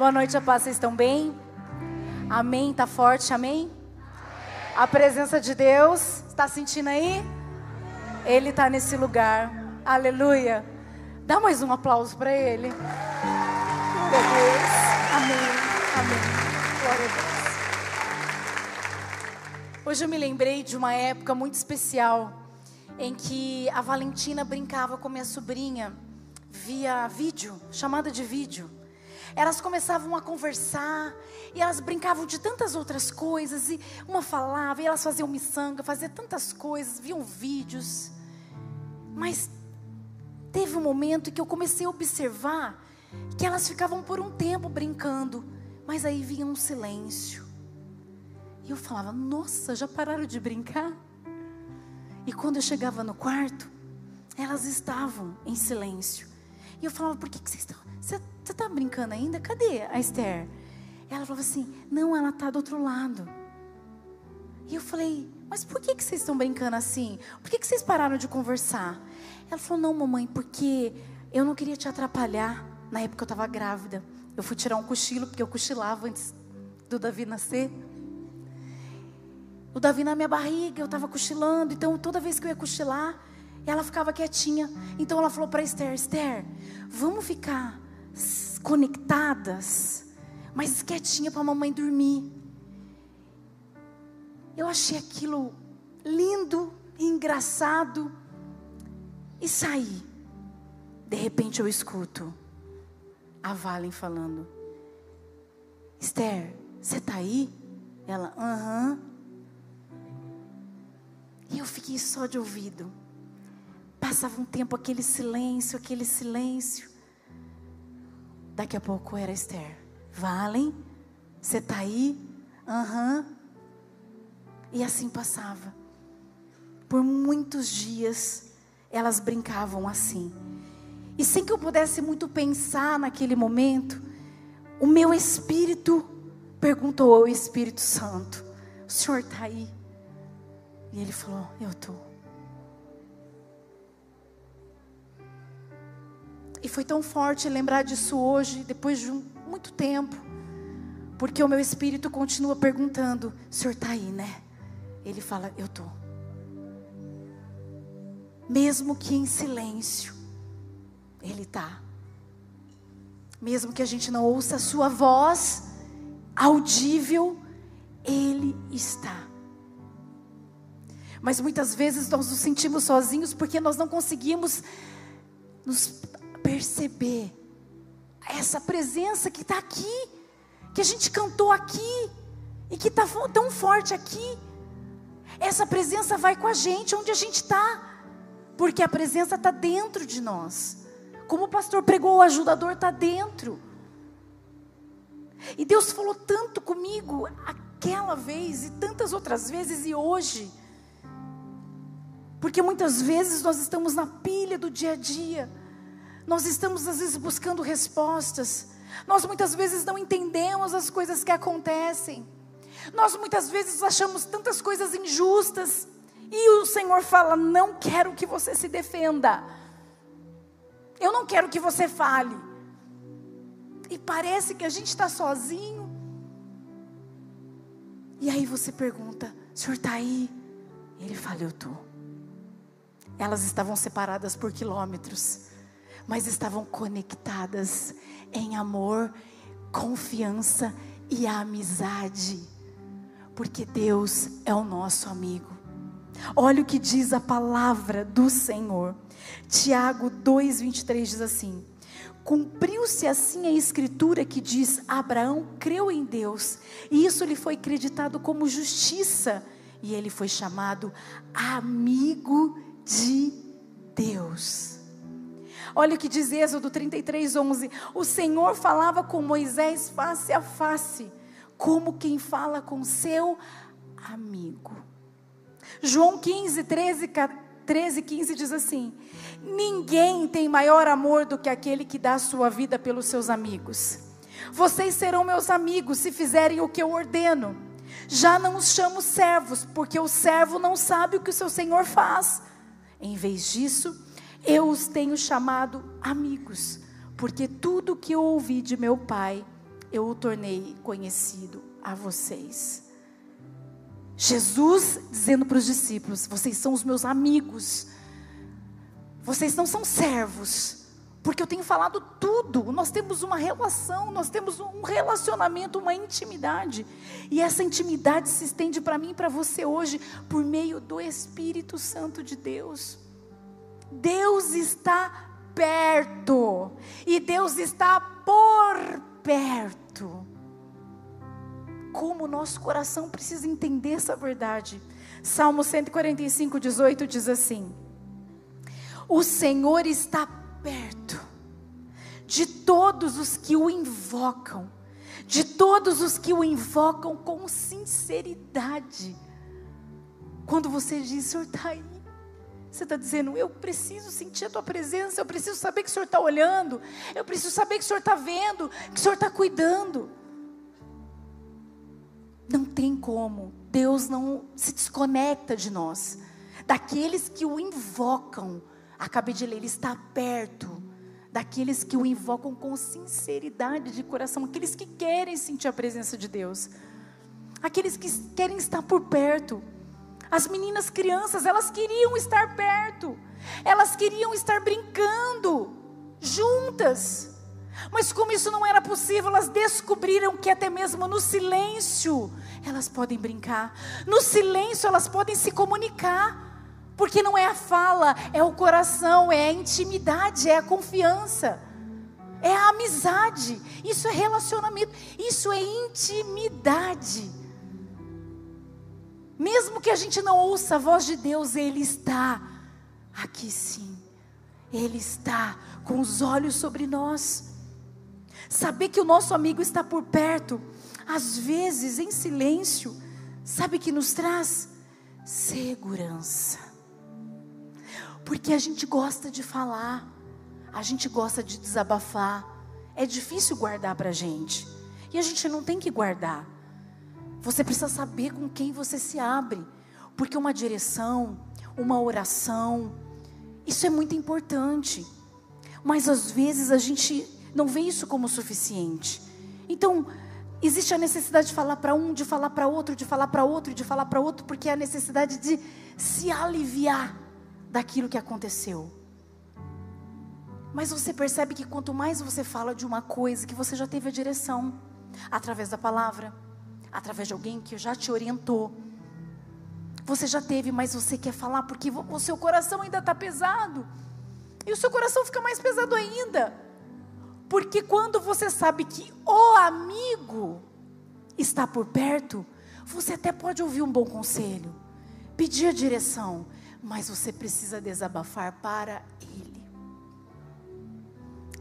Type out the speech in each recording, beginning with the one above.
Boa noite, a paz. Vocês estão bem? Amém? Tá forte? Amém? A presença de Deus, está sentindo aí? Ele está nesse lugar. Aleluia. Dá mais um aplauso para ele. Glória a Deus. Amém. Amém. Glória a Deus. Hoje eu me lembrei de uma época muito especial em que a Valentina brincava com minha sobrinha via vídeo, chamada de vídeo. Elas começavam a conversar e elas brincavam de tantas outras coisas. E uma falava, e elas faziam miçanga, faziam tantas coisas, viam vídeos. Mas teve um momento que eu comecei a observar que elas ficavam por um tempo brincando, mas aí vinha um silêncio. E eu falava: Nossa, já pararam de brincar? E quando eu chegava no quarto, elas estavam em silêncio. E eu falava: Por que, que vocês estão? Você está brincando ainda? Cadê a Esther? Ela falava assim: Não, ela está do outro lado. E eu falei: Mas por que, que vocês estão brincando assim? Por que, que vocês pararam de conversar? Ela falou: Não, mamãe, porque eu não queria te atrapalhar. Na época eu estava grávida. Eu fui tirar um cochilo, porque eu cochilava antes do Davi nascer. O Davi na minha barriga, eu estava cochilando. Então toda vez que eu ia cochilar, ela ficava quietinha. Então ela falou para Esther: Esther, vamos ficar conectadas, mas quietinha para a mamãe dormir. Eu achei aquilo lindo, engraçado e saí. De repente eu escuto a Valen falando: Esther, você está aí? Ela, aham. E eu fiquei só de ouvido. Passava um tempo aquele silêncio, aquele silêncio. Daqui a pouco era Esther. Valen, você está aí? Aham. Uhum. E assim passava. Por muitos dias, elas brincavam assim. E sem que eu pudesse muito pensar naquele momento, o meu espírito perguntou ao Espírito Santo: O senhor está aí? E ele falou: Eu estou. E foi tão forte lembrar disso hoje, depois de um, muito tempo, porque o meu espírito continua perguntando: o senhor está aí, né? Ele fala: Eu estou. Mesmo que em silêncio, Ele está. Mesmo que a gente não ouça a Sua voz audível, Ele está. Mas muitas vezes nós nos sentimos sozinhos porque nós não conseguimos nos perceber essa presença que está aqui, que a gente cantou aqui e que está tão forte aqui. Essa presença vai com a gente onde a gente está, porque a presença está dentro de nós. Como o pastor pregou, o ajudador está dentro. E Deus falou tanto comigo aquela vez e tantas outras vezes e hoje. Porque muitas vezes nós estamos na pilha do dia a dia. Nós estamos às vezes buscando respostas. Nós muitas vezes não entendemos as coisas que acontecem. Nós muitas vezes achamos tantas coisas injustas. E o Senhor fala: Não quero que você se defenda. Eu não quero que você fale. E parece que a gente está sozinho. E aí você pergunta: O Senhor está aí? Ele fala: Eu estou. Elas estavam separadas por quilômetros, mas estavam conectadas em amor, confiança e amizade, porque Deus é o nosso amigo. Olha o que diz a palavra do Senhor. Tiago 2:23 diz assim: Cumpriu-se assim a escritura que diz: Abraão creu em Deus, e isso lhe foi acreditado como justiça, e ele foi chamado amigo de Deus. Olha o que diz Êxodo 33, 11: O Senhor falava com Moisés face a face, como quem fala com seu amigo. João 15, 13, 13, 15 diz assim: Ninguém tem maior amor do que aquele que dá a sua vida pelos seus amigos. Vocês serão meus amigos se fizerem o que eu ordeno. Já não os chamo servos, porque o servo não sabe o que o seu senhor faz. Em vez disso, eu os tenho chamado amigos, porque tudo que eu ouvi de meu Pai eu o tornei conhecido a vocês. Jesus dizendo para os discípulos: Vocês são os meus amigos, vocês não são servos, porque eu tenho falado tudo. Nós temos uma relação, nós temos um relacionamento, uma intimidade, e essa intimidade se estende para mim e para você hoje por meio do Espírito Santo de Deus. Deus está perto, e Deus está por perto. Como nosso coração precisa entender essa verdade. Salmo 145, 18 diz assim: O Senhor está perto de todos os que o invocam, de todos os que o invocam com sinceridade. Quando você diz, Senhor está aí, você está dizendo, eu preciso sentir a tua presença, eu preciso saber que o Senhor está olhando, eu preciso saber que o Senhor está vendo, que o Senhor está cuidando. Não tem como, Deus não se desconecta de nós, daqueles que o invocam. Acabei de ler, Ele está perto daqueles que o invocam com sinceridade de coração, aqueles que querem sentir a presença de Deus, aqueles que querem estar por perto. As meninas crianças, elas queriam estar perto, elas queriam estar brincando juntas. Mas como isso não era possível, elas descobriram que até mesmo no silêncio elas podem brincar, no silêncio elas podem se comunicar. Porque não é a fala, é o coração, é a intimidade, é a confiança, é a amizade. Isso é relacionamento, isso é intimidade. Mesmo que a gente não ouça a voz de Deus, Ele está aqui sim. Ele está com os olhos sobre nós. Saber que o nosso amigo está por perto, às vezes em silêncio, sabe que nos traz segurança. Porque a gente gosta de falar, a gente gosta de desabafar. É difícil guardar para a gente. E a gente não tem que guardar. Você precisa saber com quem você se abre, porque uma direção, uma oração, isso é muito importante. Mas às vezes a gente não vê isso como suficiente. Então, existe a necessidade de falar para um, de falar para outro, de falar para outro, de falar para outro, porque é a necessidade de se aliviar daquilo que aconteceu. Mas você percebe que quanto mais você fala de uma coisa, que você já teve a direção, através da palavra, através de alguém que já te orientou. Você já teve, mas você quer falar porque o seu coração ainda está pesado. E o seu coração fica mais pesado ainda. Porque quando você sabe que o amigo está por perto, você até pode ouvir um bom conselho, pedir a direção, mas você precisa desabafar para ele.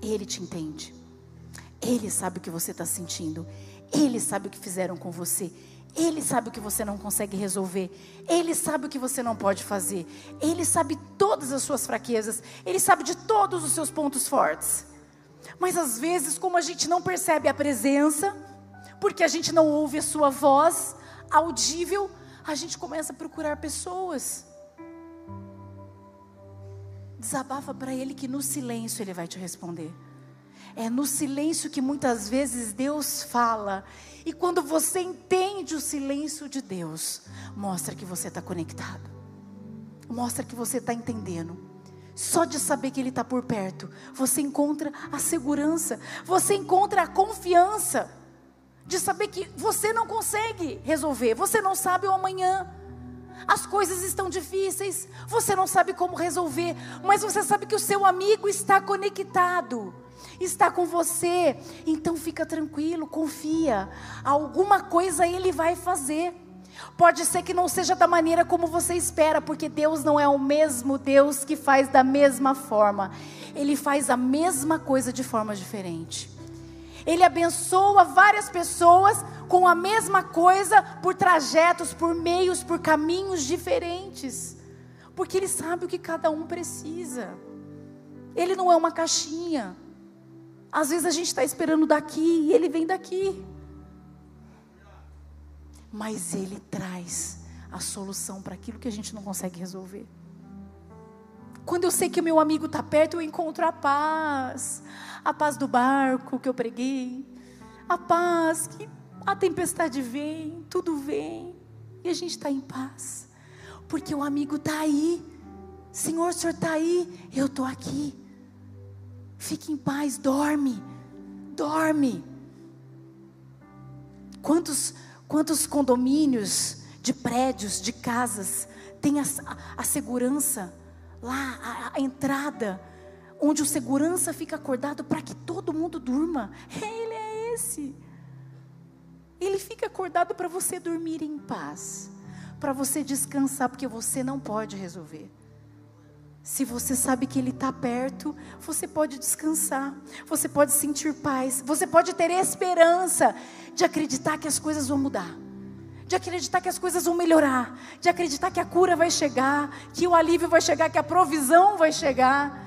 Ele te entende. Ele sabe o que você está sentindo. Ele sabe o que fizeram com você. Ele sabe o que você não consegue resolver. Ele sabe o que você não pode fazer. Ele sabe todas as suas fraquezas. Ele sabe de todos os seus pontos fortes. Mas às vezes, como a gente não percebe a presença, porque a gente não ouve a sua voz audível, a gente começa a procurar pessoas. Desabafa para ele que no silêncio ele vai te responder. É no silêncio que muitas vezes Deus fala. E quando você entende o silêncio de Deus, mostra que você está conectado. Mostra que você está entendendo. Só de saber que Ele está por perto, você encontra a segurança, você encontra a confiança de saber que você não consegue resolver, você não sabe o amanhã. As coisas estão difíceis, você não sabe como resolver, mas você sabe que o seu amigo está conectado está com você. Então fica tranquilo, confia. Alguma coisa ele vai fazer. Pode ser que não seja da maneira como você espera, porque Deus não é o mesmo Deus que faz da mesma forma. Ele faz a mesma coisa de forma diferente. Ele abençoa várias pessoas com a mesma coisa por trajetos, por meios, por caminhos diferentes. Porque ele sabe o que cada um precisa. Ele não é uma caixinha. Às vezes a gente está esperando daqui e ele vem daqui. Mas ele traz a solução para aquilo que a gente não consegue resolver. Quando eu sei que meu amigo está perto, eu encontro a paz. A paz do barco que eu preguei. a paz, que a tempestade vem, tudo vem, e a gente está em paz, porque o amigo está aí. Senhor, o Senhor está aí, eu estou aqui. Fique em paz, dorme, dorme. Quantos, quantos condomínios de prédios, de casas, tem a, a segurança lá, a, a entrada, onde o segurança fica acordado para que todo mundo durma. Ele é esse. Ele fica acordado para você dormir em paz, para você descansar, porque você não pode resolver. Se você sabe que Ele está perto, você pode descansar, você pode sentir paz, você pode ter esperança de acreditar que as coisas vão mudar, de acreditar que as coisas vão melhorar, de acreditar que a cura vai chegar, que o alívio vai chegar, que a provisão vai chegar,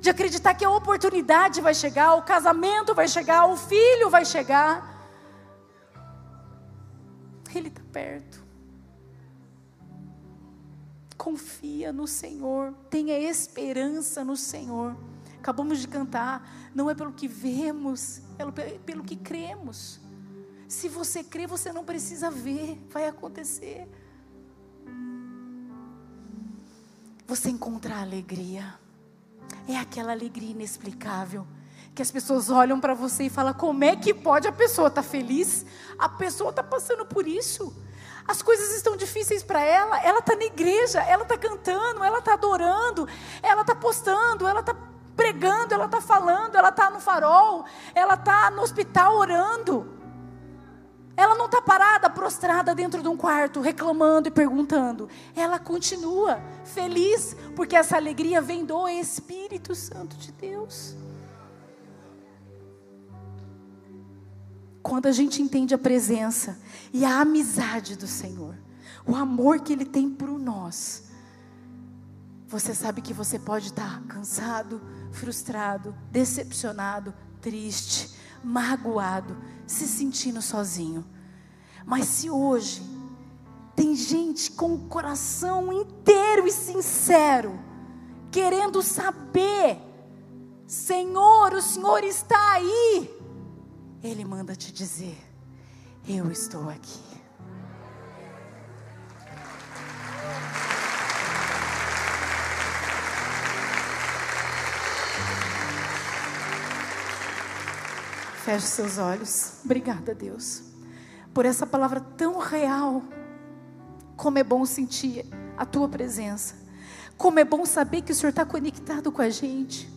de acreditar que a oportunidade vai chegar, o casamento vai chegar, o filho vai chegar. Ele está perto. Confia no Senhor, tenha esperança no Senhor. Acabamos de cantar, não é pelo que vemos, é pelo que cremos. Se você crê, você não precisa ver, vai acontecer. Você encontrar alegria, é aquela alegria inexplicável que as pessoas olham para você e falam: como é que pode a pessoa estar tá feliz? A pessoa está passando por isso. As coisas estão difíceis para ela. Ela está na igreja, ela está cantando, ela está adorando, ela está postando, ela está pregando, ela está falando, ela está no farol, ela está no hospital orando. Ela não está parada, prostrada dentro de um quarto, reclamando e perguntando. Ela continua feliz, porque essa alegria vem do Espírito Santo de Deus. Quando a gente entende a presença e a amizade do Senhor, o amor que Ele tem por nós, você sabe que você pode estar cansado, frustrado, decepcionado, triste, magoado, se sentindo sozinho. Mas se hoje tem gente com o coração inteiro e sincero, querendo saber, Senhor, o Senhor está aí, ele manda te dizer: Eu estou aqui. Feche seus olhos. Obrigada, Deus, por essa palavra tão real. Como é bom sentir a tua presença. Como é bom saber que o Senhor está conectado com a gente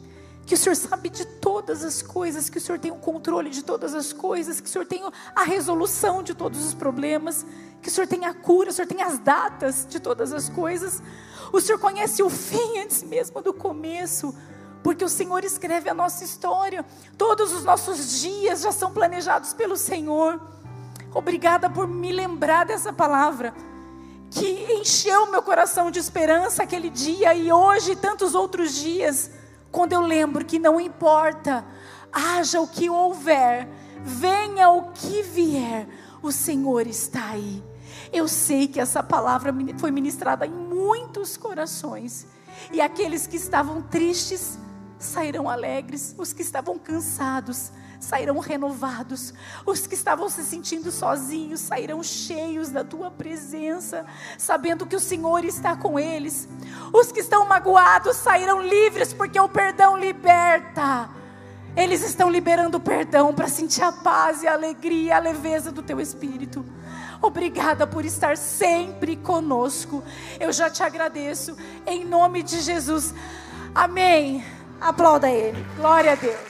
que o Senhor sabe de todas as coisas, que o Senhor tem o controle de todas as coisas, que o Senhor tem a resolução de todos os problemas, que o Senhor tem a cura, o Senhor tem as datas de todas as coisas. O Senhor conhece o fim antes mesmo do começo, porque o Senhor escreve a nossa história. Todos os nossos dias já são planejados pelo Senhor. Obrigada por me lembrar dessa palavra que encheu meu coração de esperança aquele dia e hoje e tantos outros dias quando eu lembro que não importa, haja o que houver, venha o que vier, o Senhor está aí. Eu sei que essa palavra foi ministrada em muitos corações, e aqueles que estavam tristes sairão alegres, os que estavam cansados sairão renovados. Os que estavam se sentindo sozinhos sairão cheios da tua presença, sabendo que o Senhor está com eles. Os que estão magoados sairão livres, porque o perdão liberta. Eles estão liberando perdão para sentir a paz e a alegria, a leveza do teu espírito. Obrigada por estar sempre conosco. Eu já te agradeço em nome de Jesus. Amém. Aplauda ele. Glória a Deus.